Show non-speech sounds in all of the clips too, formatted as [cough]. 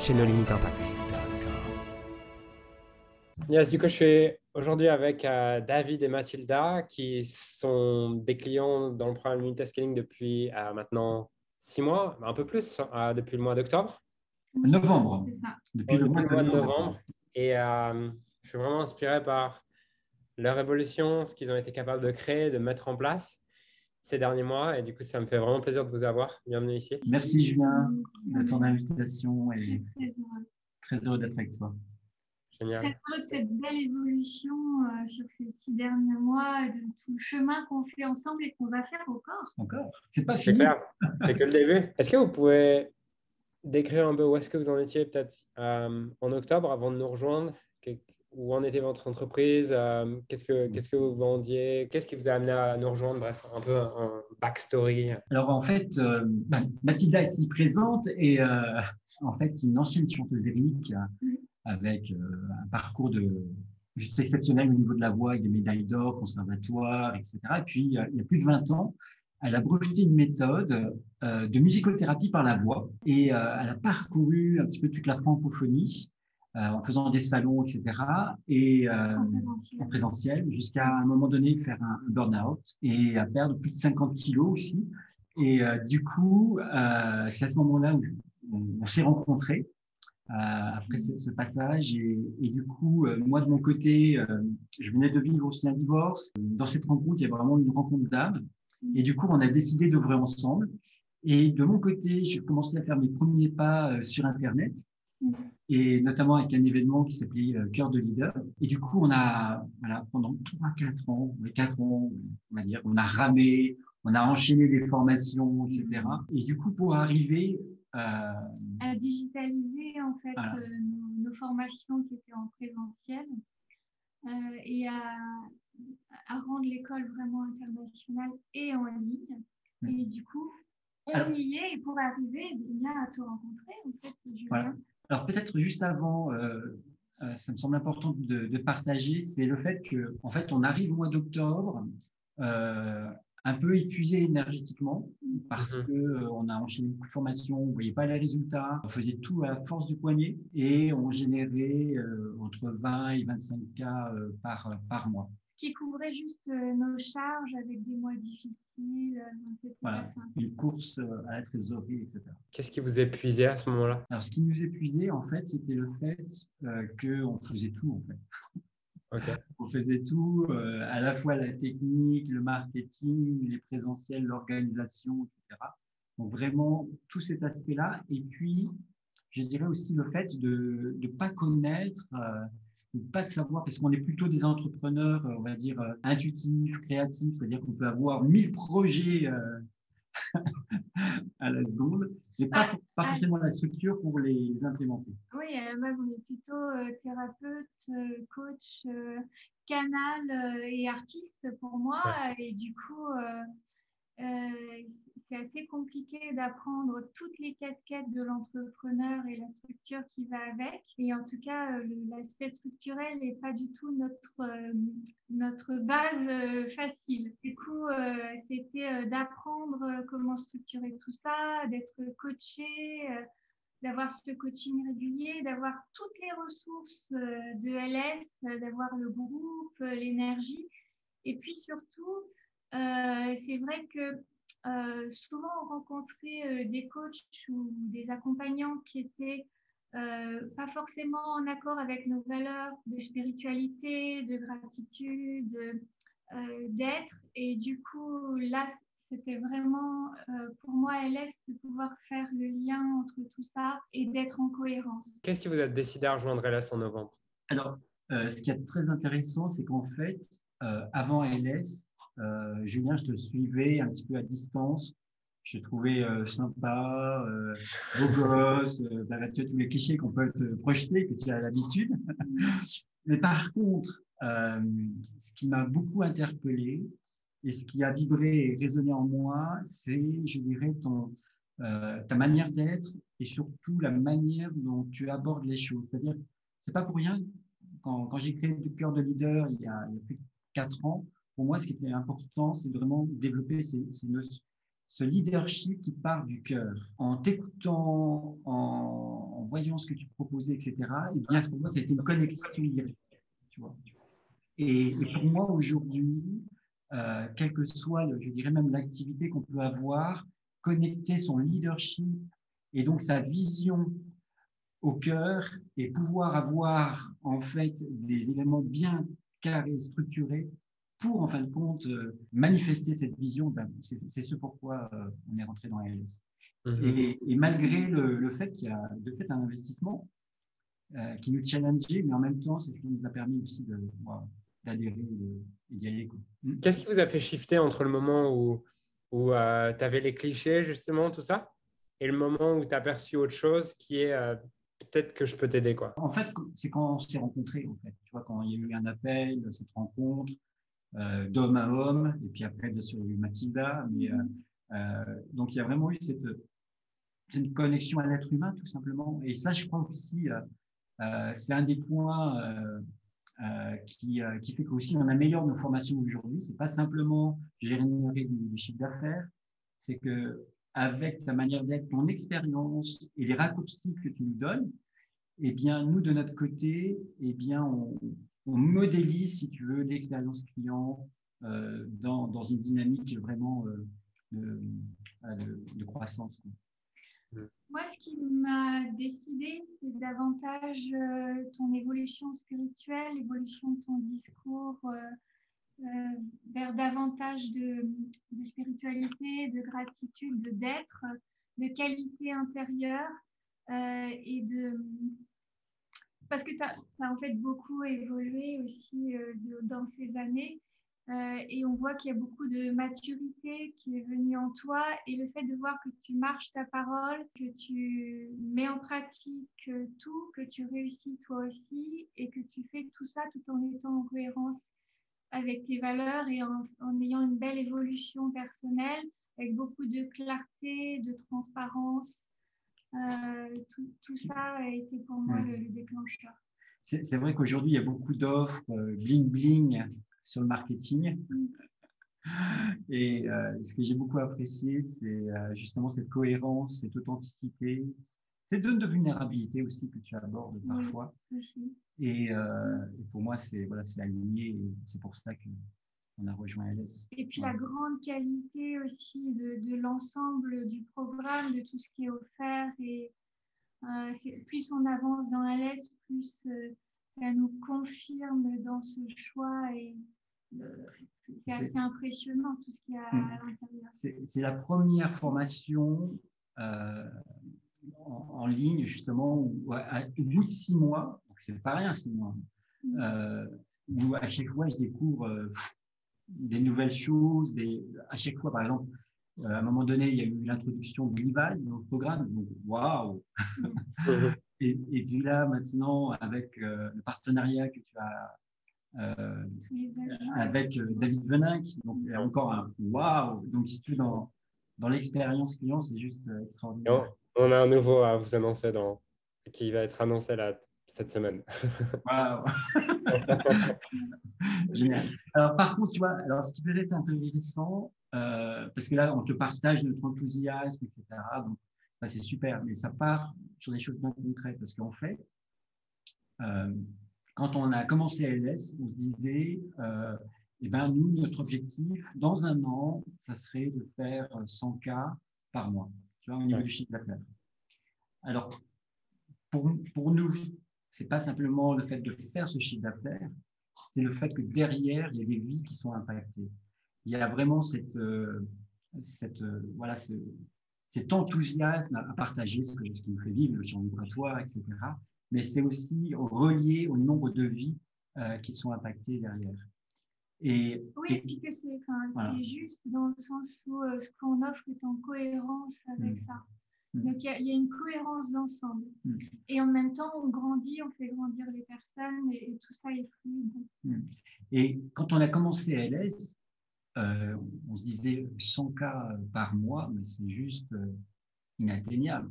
chez nos limites impact. Yes, du coup, je suis aujourd'hui avec euh, David et Mathilda qui sont des clients dans le programme Unity Scaling depuis euh, maintenant six mois, un peu plus, euh, depuis le mois d'octobre. Novembre. Depuis, le, mois de novembre. Et je suis vraiment inspiré par leur évolution, ce qu'ils ont été capables de créer, de mettre en place ces derniers mois. Et du coup, ça me fait vraiment plaisir de vous avoir. Bienvenue ici. Merci Julien de ton invitation et très heureux, d'être avec toi. Génial. Très heureux de cette belle évolution euh, sur ces six derniers mois, de tout le chemin qu'on fait ensemble et qu'on va faire encore. Encore C'est pas fini. C'est que le début. Est-ce que vous pouvez décrire un peu où est-ce que vous en étiez peut-être euh, en octobre avant de nous rejoindre? Où en était votre entreprise euh, Qu'est-ce que qu'est-ce que vous vendiez Qu'est-ce qui vous a amené à nous rejoindre Bref, un peu un, backstory. Alors en fait, euh, Mathilda est ici présente et euh, en fait une ancienne chanteuse lyrique avec un parcours de juste exceptionnel au niveau de la voix, avec des médailles d'or, conservatoire, etc. Et puis il y a plus de 20 ans, elle a breveté une méthode de musicothérapie par la voix et elle a parcouru un petit peu toute la francophonie euh, en faisant des salons, etc. Et euh, en présentiel, jusqu'à un moment donné faire un, burn-out et à perdre plus de 50 kilos aussi. Et euh, du coup, c'est à ce moment-là où on, s'est rencontrés après ce, passage. Et, et, du coup, moi de mon côté, je venais de vivre aussi un divorce. Dans cette rencontre, il y a vraiment une rencontre d'âme. Et du coup, on a décidé d'ouvrir ensemble. Et de mon côté, je commençais à faire mes premiers pas sur Internet et notamment avec un événement qui s'appelait euh, Cœur de leader. Et du coup, on a, voilà, pendant 3-4 ans, 4 ans, on va dire, on a ramé, on a enchaîné des formations, etc. Et du coup, pour arriver euh, à digitaliser en fait euh, nos, formations qui étaient en présentiel et à, à rendre l'école vraiment internationale et en ligne. Et du coup, on y est et pour arriver eh bien à te rencontrer en fait, Julien. Alors peut-être juste avant, euh, euh, ça me semble important de, partager, c'est le fait que en fait on arrive au mois d'octobre euh, un peu épuisé énergétiquement parce qu'on mhm. que on a enchaîné une formation, on voyait pas les résultats, on faisait tout à la force du poignet et on générait entre 20 et 25 cas par par mois qui couvrait juste euh, nos charges avec des mois difficiles. Euh, voilà, une course euh, à la trésorerie, etc. Qu'est-ce qui vous épuisait à ce moment-là? Alors, ce qui nous épuisait, en fait, c'était le fait qu'on faisait tout, en fait. On faisait tout, à la fois la technique, le marketing, les présentiels, l'organisation, etc. Donc vraiment tout cet aspect-là. Et puis, je dirais aussi le fait de ne pas connaître pas de savoir, parce qu'on est plutôt des entrepreneurs, euh, on va dire, euh, intuitifs, créatifs, c'est-à-dire qu'on peut avoir 1000 projets euh, [laughs] à la seconde, mais pas, pas forcément la structure pour les, implémenter. Oui, à la base, on est plutôt thérapeute, coach, canal et artiste pour moi, et du coup, euh, c'est assez compliqué d'apprendre toutes les casquettes de l'entrepreneur et la structure qui va avec. Et en tout cas, euh, l'aspect structurel n'est pas du tout notre, euh, notre base facile. Du coup, c'était d'apprendre comment structurer tout ça, d'être coaché, d'avoir ce coaching régulier, d'avoir toutes les ressources de LS, d'avoir le groupe, l'énergie. Et puis surtout, c'est vrai que euh, souvent on rencontrait euh, des coachs ou des accompagnants qui étaient pas forcément en accord avec nos valeurs de spiritualité, de gratitude, d'être. Et du coup, là, c'était vraiment pour moi LS de pouvoir faire le lien entre tout ça et d'être en cohérence. Qu'est-ce qui vous a décidé à rejoindre LS en novembre? Alors, ce qui est très intéressant, c'est qu'en fait, avant LS, euh, Julien, je te suivais un petit peu à distance je te trouvais sympa, beau gosse, bah, tous les clichés qu'on peut te projeter, que tu as l'habitude. [laughs] Mais par contre, ce qui m'a beaucoup interpellé et ce qui a vibré et résonné en moi, c'est, je dirais, ton, ta manière d'être et surtout la manière dont tu abordes les choses. C'est-à-dire, c'est pas pour rien, quand, j'ai créé le cœur de leader il y, a, il y a plus de quatre ans, pour moi, ce qui était important, c'est vraiment développer ce leadership qui part du cœur. En t'écoutant, en, voyant ce que tu proposais, etc., et bien, pour moi, ça a été une connexion. Tu. Et, pour moi, aujourd'hui, euh, quelle que soit, je dirais même l'activité qu'on peut avoir, connecter son leadership et donc sa vision au cœur et pouvoir avoir en fait des éléments bien carrés, structurés pour en fin de compte euh, manifester cette vision, ben, c'est ce pourquoi euh, on est rentré dans ALS. Mhm. et, malgré le, fait qu'il y a de fait un investissement euh, qui nous challengeait, mais en même temps, c'est ce qui nous a permis aussi d'adhérer et d'y aller. Hmm. Qu'est-ce qui vous a fait shifter entre le moment où, où tu avais les clichés, justement, tout ça, et le moment où tu as perçu autre chose qui est peut-être que je peux t'aider quoi? En fait, c'est quand on s'est rencontrés en fait. Tu vois, quand il y a eu un appel, cette rencontre euh, d'homme à homme, et puis après bien sûr il y a eu Mathilda, mais euh, euh, donc il y a vraiment eu cette, une connexion à l'être humain tout simplement. Et ça, je crois aussi, c'est un des points qui, qui fait qu'aussi on améliore nos formations aujourd'hui. C'est pas simplement générer du, du chiffre d'affaires, c'est que avec ta manière d'être, ton expérience et les raccourcis que tu nous donnes, eh bien, nous, de notre côté, eh bien, on, modélise, si tu veux, l'expérience client euh, dans, dans, une dynamique vraiment euh, de, de, croissance. Moi, ce qui m'a décidé, c'est davantage euh, ton évolution spirituelle, l'évolution de ton discours euh, vers davantage de, spiritualité, de gratitude, de d'être, de qualité intérieure euh, et de parce que tu as, en fait beaucoup évolué aussi euh, dans ces années et on voit qu'il y a beaucoup de maturité qui est venue en toi et le fait de voir que tu marches ta parole, que tu mets en pratique tout, que tu réussis toi aussi et que tu fais tout ça tout en étant en cohérence avec tes valeurs et en, ayant une belle évolution personnelle, avec beaucoup de clarté, de transparence. Euh, tout, ça a été pour moi le, déclencheur. C'est vrai qu'aujourd'hui, il y a beaucoup d'offres euh, bling-bling sur le marketing. Mm. Et euh, ce que j'ai beaucoup apprécié, c'est justement cette cohérence, cette authenticité, ces zones de vulnérabilité aussi que tu abordes parfois. et, euh, et, pour moi, c'est voilà, aligné et c'est pour ça qu'on a rejoint LS. Et puis la grande qualité aussi de, de l'ensemble du programme, de tout ce qui est offert. Et euh, plus on avance dans LS, plus euh, ça nous confirme dans ce choix. Et c'est assez impressionnant tout ce qu'il y a à l'intérieur. C'est la première formation en, ligne, justement, où, à, au bout de six mois, donc c'est pas rien, six mois, mm. euh, où à chaque fois, je découvre euh, des nouvelles choses. Des, à chaque fois, par exemple, euh, à un moment donné, il y a eu l'introduction de l'IVAL dans le programme. Donc, waouh mm. [laughs] et, et, puis là, maintenant, avec le partenariat que tu as avec David Venin, donc y a encore un waouh Donc, si tu dans, dans l'expérience client, c'est juste extraordinaire. On a un nouveau à vous annoncer dans, qui va être annoncé là, cette semaine. Wow. [laughs] Génial. Alors, par contre, tu vois, alors, ce qui peut être intéressant, euh, parce que là, on te partage notre enthousiasme, etc. Donc, ça, c'est super, mais ça part sur des choses bien concrètes, parce qu'en fait, euh, quand on a commencé à LS, on se disait, euh, eh ben, nous, notre objectif, dans un an, ça serait de faire 100 cas par mois tu vois, au niveau du chiffre d'affaires. Alors, pour, pour nous, c'est pas simplement le fait de faire ce chiffre d'affaires, c'est le fait que derrière, il y a des vies qui sont impactées. Il y a vraiment cette, euh, cette, euh, voilà, ce, cet enthousiasme à, partager, ce, que, ce qui nous fait vivre, le champ migratoire, etc. Mais c'est aussi relié au nombre de vies euh, qui sont impactées derrière. Et, oui, et puis que c'est juste dans le sens où ce qu'on offre est en cohérence avec hmm. ça. Hmm. Donc, il y, a une cohérence d'ensemble. Et en même temps, on grandit, on fait grandir les personnes et, tout ça est fluide. Et quand on a commencé à LS, euh, on se disait 100 cas par mois, mais c'est juste euh, inatteignable.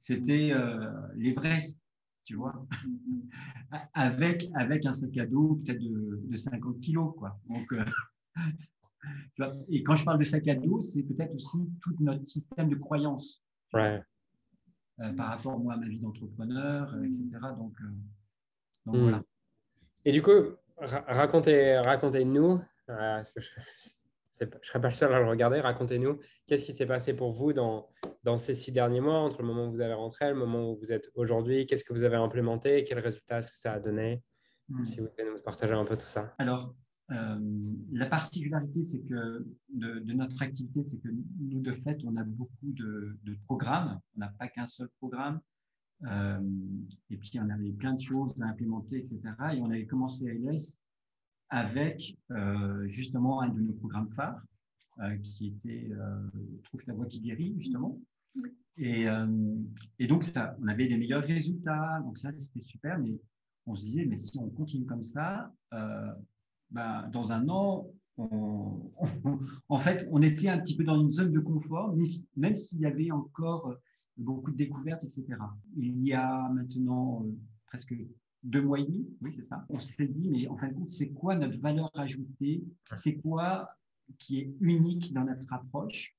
C'était euh, l'Everest, tu vois, [laughs] avec, avec un sac à dos peut-être de, 50 kilos. Quoi. Donc, et quand je parle de sac à dos, c'est peut-être aussi tout notre système de croyance par rapport moi, à ma vie d'entrepreneur, etc. Donc, donc hmm. voilà. Et du coup, racontez, racontez-nous euh, je ne serais pas le seul à le regarder. Racontez-nous, qu'est-ce qui s'est passé pour vous dans, dans ces six derniers mois, entre le moment où vous avez rentré le moment où vous êtes aujourd'hui Qu'est-ce que vous avez implémenté Quels résultats est-ce que ça a donné? Hmm. Si vous pouvez nous partager un peu tout ça. Alors, euh, la particularité c'est que de, notre activité, c'est que nous, de fait, on a beaucoup de, programmes. On n'a pas qu'un seul programme. Euh, et puis, on avait plein de choses à implémenter, etc. Et on avait commencé à LS avec euh, justement un de nos programmes phares, qui était Trouve ta voix qui guérit, justement. Et, et, donc, ça, on avait des meilleurs résultats, donc ça, c'était super, mais on se disait, mais si on continue comme ça, ben, dans un an, [laughs] en fait, on était un petit peu dans une zone de confort, même s'il y avait encore beaucoup de découvertes, etc. Il y a maintenant presque deux mois et demi, oui, c'est ça. On s'est dit, mais en fin de compte, c'est quoi notre valeur ajoutée? C'est quoi qui est unique dans notre approche?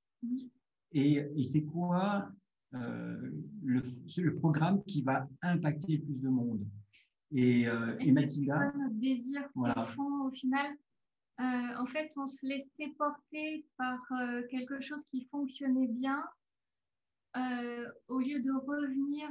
Et, c'est quoi euh, le, le, programme qui va impacter plus de monde? Et, euh, et, Mathilda. C'est notre désir profond au final? Euh, En fait, on se laissait porter par quelque chose qui fonctionnait bien au lieu de revenir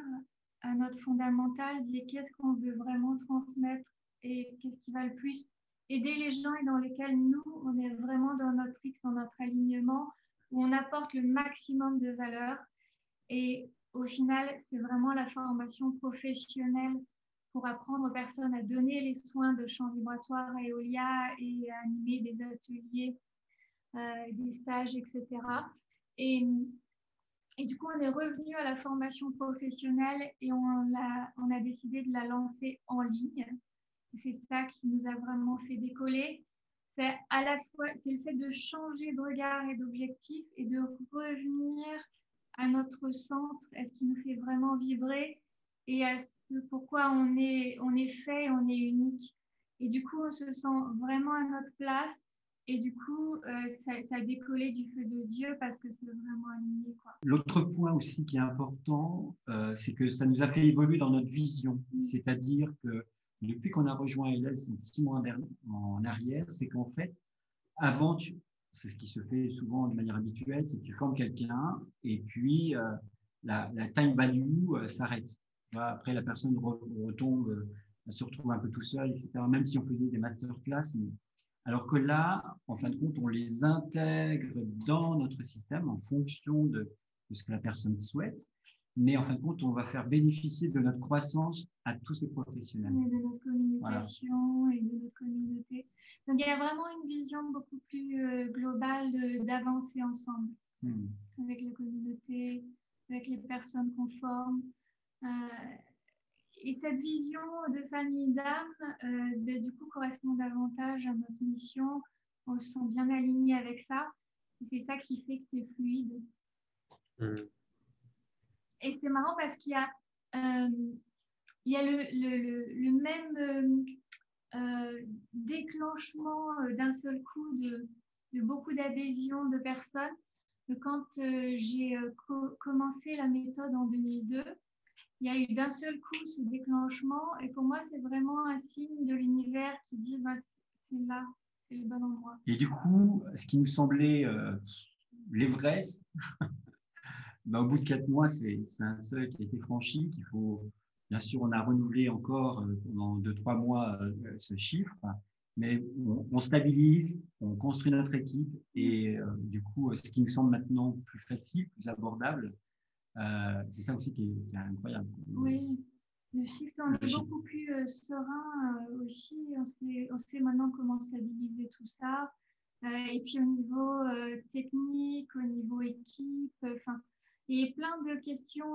à notre fondamental, dit qu'est-ce qu'on veut vraiment transmettre et qu'est-ce qui va le plus aider les gens et dans lesquels nous, on est vraiment dans notre X, dans notre alignement, où on apporte le maximum de valeur. Et au final, c'est vraiment la formation professionnelle pour apprendre aux personnes à donner les soins de champs vibratoires à Eolia et à animer des ateliers, euh, des stages, etc. Et et du coup, on est revenu à la formation professionnelle et on a, on a décidé de la lancer en ligne. C'est ça qui nous a vraiment fait décoller. C'est à la fois c'est le fait de changer de regard et d'objectif et de revenir à notre centre, à ce qui nous fait vraiment vibrer et à ce pourquoi on est, on est fait, on est unique. Et du coup, on se sent vraiment à notre place et du coup, euh, ça, a décollé du feu de Dieu parce que c'est vraiment aligné. L'autre point aussi qui est important, euh, c'est que ça nous a fait évoluer dans notre vision. Mm. C'est-à-dire que depuis qu'on a rejoint LS six mois en arrière, c'est qu'en fait, avant, c'est ce qui se fait souvent de manière habituelle, c'est que tu formes quelqu'un et puis euh, la, time value s'arrête. Après, la personne retombe, se retrouve un peu tout seul, etc. Même si on faisait des masterclass, mais alors que là, en fin de compte, on les intègre dans notre système en fonction de, ce que la personne souhaite. Mais en fin de compte, on va faire bénéficier de notre croissance à tous ces professionnels. Et de notre communication et de notre communauté. Donc, il y a vraiment une vision beaucoup plus euh, globale d'avancer ensemble hmm. avec la communauté, avec les personnes conformes. Euh, et cette vision de famille d'âme, euh, ben, du coup, correspond davantage à notre mission. On se sent bien aligné avec ça. C'est ça qui fait que c'est fluide. Mm. Et c'est marrant parce qu'il y a, euh, il y a le, le, le, même euh, déclenchement d'un seul coup de, de beaucoup d'adhésions de personnes. Que quand j'ai commencé la méthode en 2002, il y a eu d'un seul coup ce déclenchement. Et pour moi, c'est vraiment un signe de l'univers qui dit bah, c'est là, c'est le bon endroit. Et du coup, ce qui nous semblait euh, l'Everest, [laughs] bah, au bout de quatre mois, c'est un seuil qui a été franchi, qu'il faut. Bien sûr, on a renouvelé encore euh, pendant deux, trois mois euh, ce chiffre, mais on, stabilise, on construit notre équipe et du coup, ce qui nous semble maintenant plus facile, plus abordable, euh, c'est ça aussi qui est, incroyable. Oui, Le shift, on est beaucoup plus serein aussi. On sait, on sait maintenant comment stabiliser tout ça. et puis au niveau technique, au niveau équipe, enfin, et plein de questions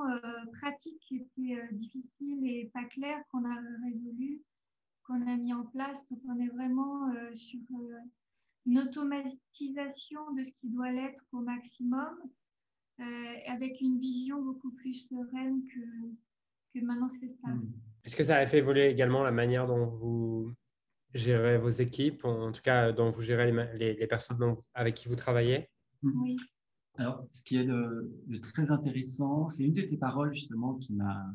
pratiques qui étaient difficiles et pas claires qu'on a résolues, qu'on a mis en place. Donc on est vraiment sur une automatisation de ce qui doit l'être au maximum, euh, avec une vision beaucoup plus sereine que, que maintenant c'est ça. Hmm. Est-ce que ça a fait évoluer également la manière dont vous gérez vos équipes, en tout cas dont vous gérez les, les, personnes avec qui vous travaillez? Hmm. Oui. Alors, ce qui est de, très intéressant, c'est une de tes paroles justement qui m'a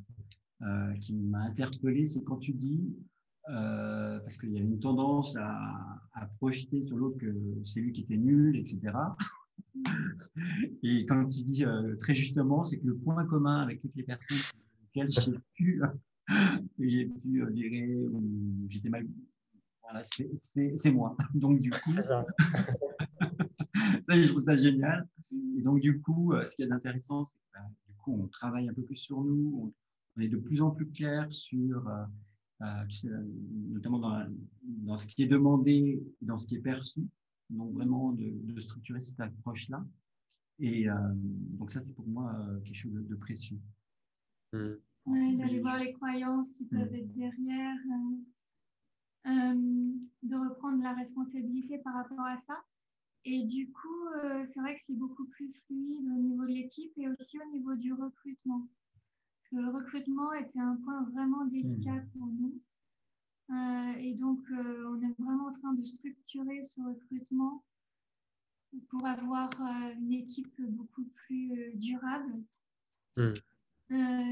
euh, qui m'a interpellé, c'est quand tu dis euh, parce qu'il y a une tendance à, projeter sur l'autre que c'est lui qui était nul, etc. [laughs] Et comme tu dis euh, très justement, c'est que le point commun avec toutes les personnes avec lesquelles j'ai [laughs] pu, [laughs] j'ai pu euh, ou j'étais mal, voilà, c'est moi. Donc du coup, ça. ça, je trouve ça génial. Et donc du coup, ce qui est intéressant, c'est que bah, du coup, on travaille un peu plus sur nous, on, est de plus en plus clair sur euh, notamment dans, dans, ce qui est demandé, dans ce qui est perçu. Donc vraiment de, structurer cette approche-là. Et euh, donc ça, c'est pour moi euh, quelque chose de, précieux. Mmh. d'aller voir les croyances qui peuvent mmh. être derrière, de reprendre la responsabilité par rapport à ça. Et du coup, c'est vrai que c'est beaucoup plus fluide au niveau de l'équipe et aussi au niveau du recrutement le recrutement était un point vraiment délicat hmm. pour nous. Euh, et donc, euh, on est vraiment en train de structurer ce recrutement pour avoir euh, une équipe beaucoup plus durable. Hmm.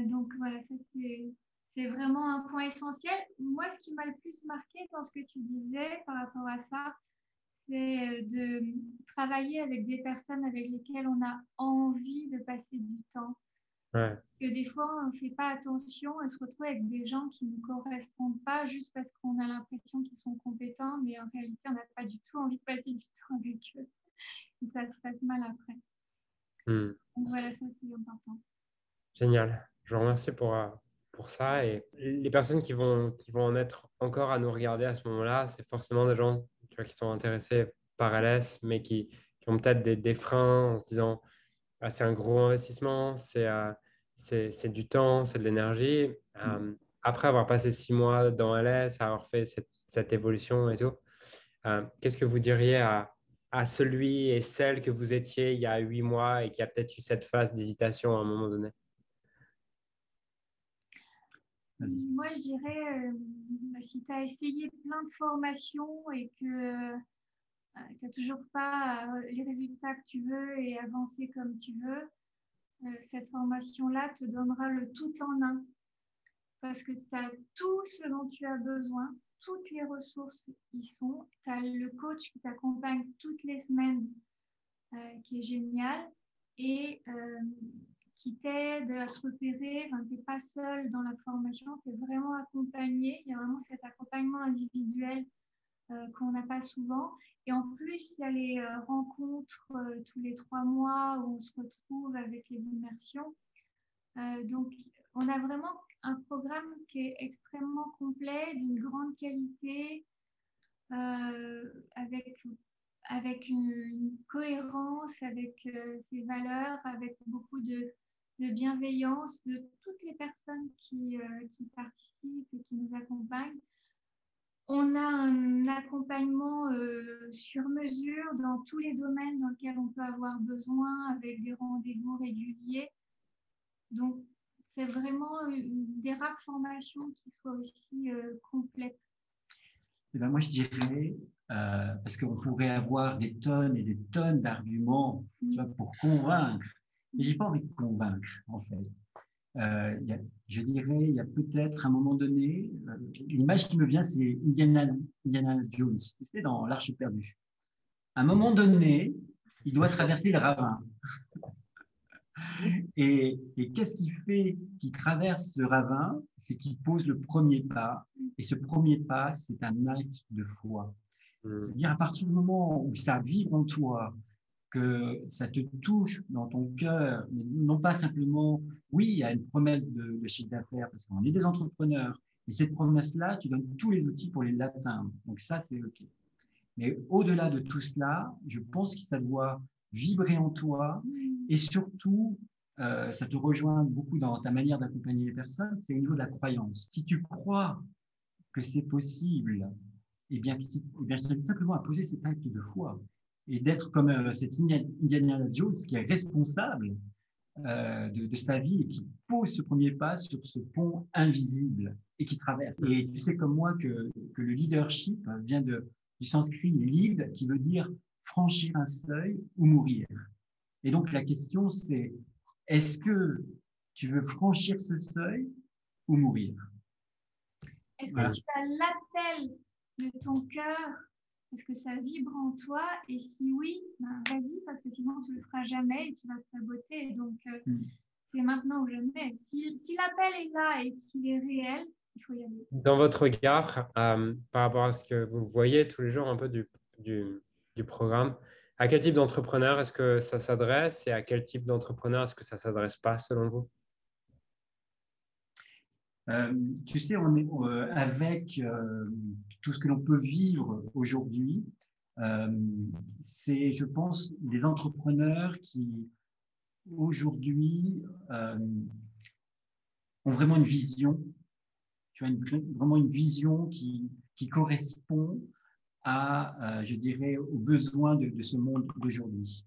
donc, voilà, ça c'est vraiment un point essentiel. Moi, ce qui m'a le plus marqué dans ce que tu disais par rapport à ça, c'est de travailler avec des personnes avec lesquelles on a envie de passer du temps. Que des fois, on ne fait pas attention et se retrouve avec des gens qui ne correspondent pas juste parce qu'on a l'impression qu'ils sont compétents, mais en réalité, on n'a pas du tout envie de passer du [laughs] temps avec eux. Et ça se passe mal après. Hmm. Donc voilà, ça c'est important. Génial. Je vous remercie pour, euh, pour ça. Et les personnes qui vont, qui vont en être encore à nous regarder à ce moment-là, c'est forcément des gens tu vois, qui sont intéressés par LS, mais qui, qui ont peut-être des, des freins en se disant ah, c'est un gros investissement, c'est euh, c'est du temps, c'est de l'énergie. Mm. Euh, après avoir passé six mois dans LS, avoir fait cette, cette évolution et tout, euh, qu'est-ce que vous diriez à, à, celui et celle que vous étiez il y a huit mois et qui a peut-être eu cette phase d'hésitation à un moment donné? Moi, je dirais, bah, si tu as essayé plein de formations et que tu n'as toujours pas euh, les résultats que tu veux et avancer comme tu veux, euh, cette formation-là te donnera le tout en un. Parce que tu as tout ce dont tu as besoin, toutes les ressources y sont. Tu as le coach qui t'accompagne toutes les semaines, euh, qui est génial, et qui t'aide à te repérer. tu n'es pas seul dans la formation, tu es vraiment accompagné. Il y a vraiment cet accompagnement individuel qu'on n'a pas souvent. Et en plus, il y a les euh, rencontres euh, tous les trois mois où on se retrouve avec les immersions. Euh, donc, on a vraiment un programme qui est extrêmement complet, d'une grande qualité, avec, avec une, cohérence, avec ses valeurs, avec beaucoup de, de, bienveillance de toutes les personnes qui, qui participent et qui nous accompagnent. On a un accompagnement euh, sur mesure dans tous les domaines dans lesquels on peut avoir besoin avec des rendez-vous réguliers. Donc, c'est vraiment des rap formations qui soient aussi euh, complètes. Eh ben moi, je dirais, euh, parce qu'on pourrait avoir des tonnes et des tonnes d'arguments mm. pour convaincre, mais j'ai pas envie de convaincre, en fait. Euh, je dirais, il y a peut-être un moment donné, euh, l'image qui me vient, c'est Indiana, Indiana Jones, tu dans l'Arche perdue. À un moment donné, il doit traverser le ravin. Et, qu'est-ce qui fait qu'il traverse le ravin? C'est qu'il pose le premier pas. Et ce premier pas, c'est un acte de foi. Mmh. C'est-à-dire, à partir du moment où ça vibre en toi, que ça te touche dans ton cœur, mais non pas simplement, oui, il y a une promesse de, chiffre d'affaires, parce qu'on est des entrepreneurs, et cette promesse-là, tu donnes tous les outils pour l'atteindre. Donc ça, c'est OK. Mais au-delà de tout cela, je pense que ça doit vibrer en toi et surtout, euh, ça te rejoint beaucoup dans ta manière d'accompagner les personnes, c'est au niveau de la croyance. Si tu crois que c'est possible, eh bien, eh bien simplement à poser cet acte de foi et d'être comme euh, cet Indiana Jones qui est responsable euh, de, de, sa vie et qui pose ce premier pas sur ce pont invisible et qui traverse. Et tu sais comme moi que, que le leadership vient de, du sanskrit lead qui veut dire franchir un seuil ou mourir. Et donc la question c'est est-ce que tu veux franchir ce seuil ou mourir? Est-ce que tu as l'appel de ton cœur Est-ce que ça vibre en toi? Et si oui, ben vas-y, parce que sinon tu ne le feras jamais et tu vas te saboter. Donc euh, hmm. c'est maintenant ou jamais. Si, si l'appel est là et qu'il est réel, il faut y aller. Dans votre regard, euh, par rapport à ce que vous voyez tous les jours un peu du, du, du programme, à quel type d'entrepreneur est-ce que ça s'adresse et à quel type d'entrepreneur est-ce que ça ne s'adresse pas selon vous? Euh, tu sais, on est euh, avec euh, tout ce que l'on peut vivre aujourd'hui. c'est, je pense, des entrepreneurs qui aujourd'hui ont vraiment une vision. Tu as vraiment une vision qui, qui correspond à, euh, je dirais, aux besoins de, ce monde d'aujourd'hui.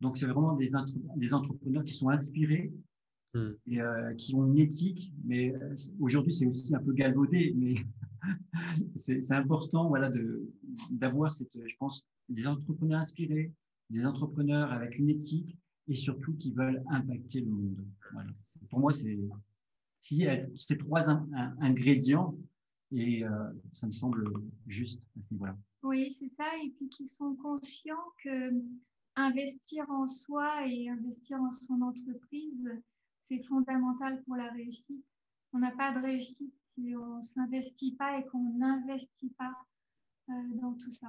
Donc, c'est vraiment des, entrepreneurs qui sont inspirés hmm. et euh, qui ont une éthique, mais euh, aujourd'hui, c'est aussi un peu galvaudé, mais [laughs] c'est important voilà, d'avoir, cette, je pense, des entrepreneurs inspirés, des entrepreneurs avec une éthique et surtout qui veulent impacter le monde. Voilà. Pour moi, c'est si ces trois ingrédients, et euh, ça me semble juste à ce niveau-là. Oui, c'est ça. Et puis qui sont conscients que investir en soi et investir en son entreprise, c'est fondamental pour la réussite. On n'a pas de réussite si on ne s'investit pas et qu'on n'investit pas euh, dans tout ça.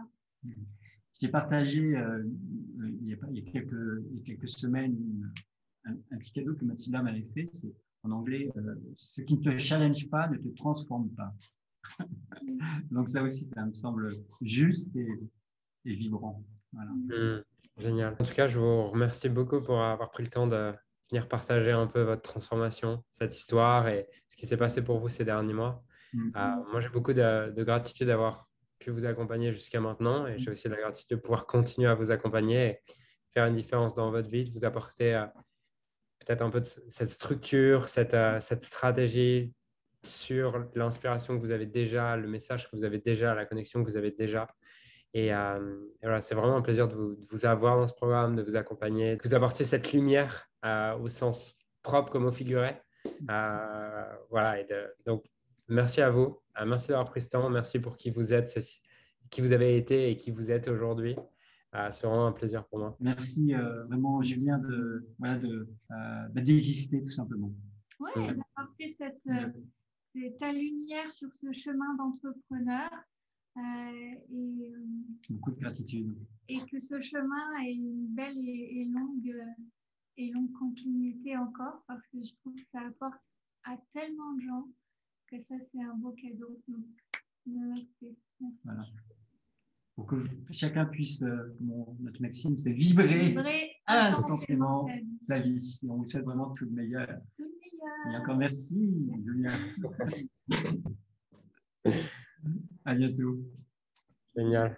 J'ai partagé euh, il, y a, il, y a quelques, il, y a quelques, semaines un, un petit cadeau que Mathilda m'avait fait. C'est en anglais, ce qui ne te challenge pas ne te transforme pas. [laughs] Donc ça aussi, ça me semble juste et, vibrant. Hmm, génial. En tout cas, je vous remercie beaucoup pour avoir pris le temps de venir partager un peu votre transformation, cette histoire et ce qui s'est passé pour vous ces derniers mois. Hmm. Euh, moi, j'ai beaucoup de, gratitude d'avoir pu vous accompagner jusqu'à maintenant et j'ai aussi la gratitude de pouvoir continuer à vous accompagner et faire une différence dans votre vie, de vous apporter euh, peut-être un peu de cette structure, cette, euh, cette stratégie, sur l'inspiration que vous avez déjà, le message que vous avez déjà, la connexion que vous avez déjà. Et, euh, voilà, c'est vraiment un plaisir de vous, avoir dans ce programme, de vous accompagner, de vous apporter cette lumière au sens propre comme au figuré. Euh, voilà, et donc merci à vous, merci d'avoir pris ce temps, merci pour qui vous êtes, qui vous avez été et qui vous êtes aujourd'hui. c'est vraiment un plaisir pour moi. Merci vraiment, Julien, de, voilà, de, d'exister tout simplement. Oui, d'apporter cette c'est ta lumière sur ce chemin d'entrepreneur. Euh, et, euh, Beaucoup de gratitude. Et que ce chemin ait une belle et, longue, et longue continuité encore, parce que je trouve que ça apporte à tellement de gens que ça, c'est un beau cadeau. Donc, merci. Voilà. Pour que chacun puisse, euh, notre maxime, c'est vibrer, vibrer intensément sa vie. Et on vous souhaite vraiment tout le meilleur. Tout le et encore merci, Julien. [laughs] à bientôt. Génial.